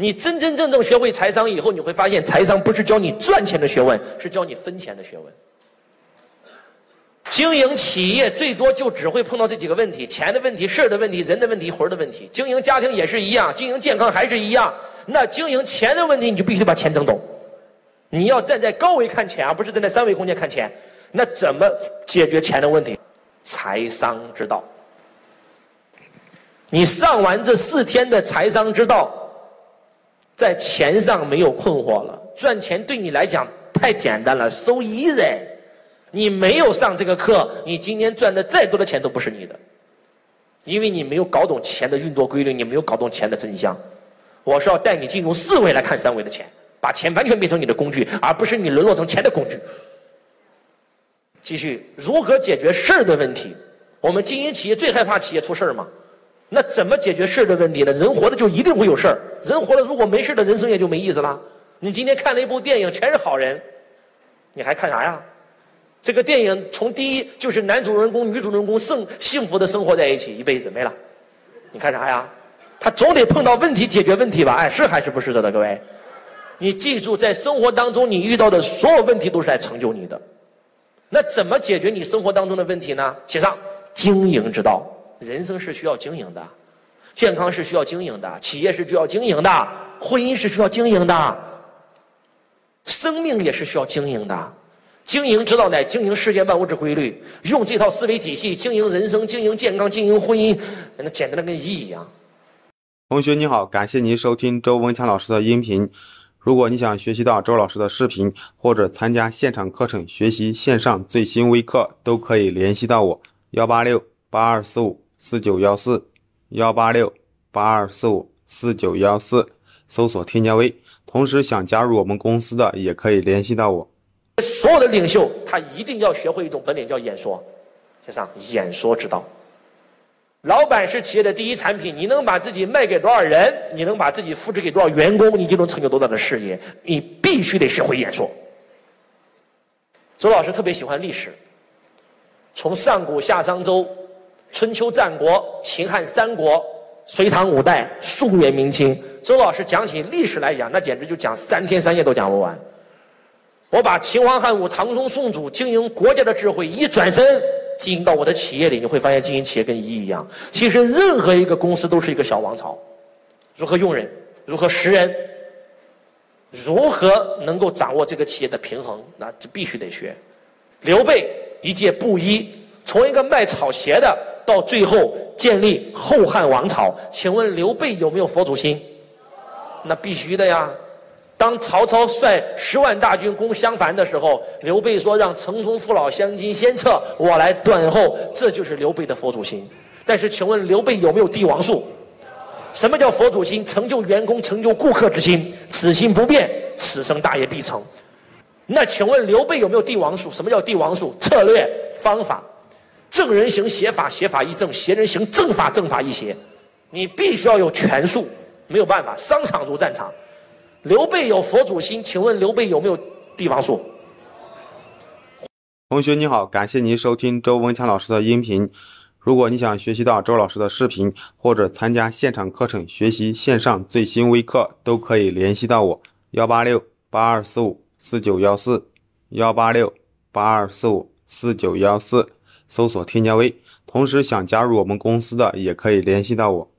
你真真正正学会财商以后，你会发现财商不是教你赚钱的学问，是教你分钱的学问。经营企业最多就只会碰到这几个问题：钱的问题、事儿的问题、人的问题、魂儿的问题。经营家庭也是一样，经营健康还是一样。那经营钱的问题，你就必须把钱整懂。你要站在高维看钱，而不是站在三维空间看钱。那怎么解决钱的问题？财商之道。你上完这四天的财商之道。在钱上没有困惑了，赚钱对你来讲太简单了，so easy。你没有上这个课，你今天赚的再多的钱都不是你的，因为你没有搞懂钱的运作规律，你没有搞懂钱的真相。我是要带你进入四维来看三维的钱，把钱完全变成你的工具，而不是你沦落成钱的工具。继续，如何解决事儿的问题？我们经营企业最害怕企业出事儿嘛？那怎么解决事儿的问题呢？人活着就一定会有事儿，人活着如果没事的人生也就没意思了。你今天看了一部电影，全是好人，你还看啥呀？这个电影从第一就是男主人公、女主人公幸幸福的生活在一起一辈子没了，你看啥呀？他总得碰到问题解决问题吧？哎，是还是不是的，各位？你记住，在生活当中你遇到的所有问题都是来成就你的。那怎么解决你生活当中的问题呢？写上经营之道。人生是需要经营的，健康是需要经营的，企业是需要经营的，婚姻是需要经营的，生命也是需要经营的。经营之道乃经营世界万物之规律，用这套思维体系经营人生、经营健康、经营婚姻，那简单的跟一一样。同学你好，感谢您收听周文强老师的音频。如果你想学习到周老师的视频，或者参加现场课程学习线上最新微课，都可以联系到我幺八六八二四五。四九幺四幺八六八二四五四九幺四，搜索添加微。同时想加入我们公司的，也可以联系到我。所有的领袖，他一定要学会一种本领，叫演说。先生，演说之道。老板是企业的第一产品，你能把自己卖给多少人，你能把自己复制给多少员工，你就能成就多大的事业。你必须得学会演说。周老师特别喜欢历史，从上古夏商周。春秋战国、秦汉三国、隋唐五代、宋元明清，周老师讲起历史来讲，那简直就讲三天三夜都讲不完。我把秦皇汉武、唐宗宋祖经营国家的智慧一转身经营到我的企业里，你会发现经营企业跟一一样。其实任何一个公司都是一个小王朝，如何用人，如何识人，如何能够掌握这个企业的平衡，那这必须得学。刘备一介布衣，从一个卖草鞋的。到最后建立后汉王朝，请问刘备有没有佛祖心？那必须的呀。当曹操率十万大军攻襄樊的时候，刘备说让城中父老乡亲先撤，我来断后，这就是刘备的佛祖心。但是请问刘备有没有帝王术？什么叫佛祖心？成就员工、成就顾客之心，此心不变，此生大业必成。那请问刘备有没有帝王术？什么叫帝王术？策略、方法。正人行邪法，邪法亦正；邪人行正法，正法亦邪。你必须要有权术，没有办法。商场如战场。刘备有佛祖心，请问刘备有没有帝王术？同学你好，感谢您收听周文强老师的音频。如果你想学习到周老师的视频，或者参加现场课程学习线上最新微课，都可以联系到我幺八六八二四五四九幺四幺八六八二四五四九幺四。搜索添加微，同时想加入我们公司的也可以联系到我。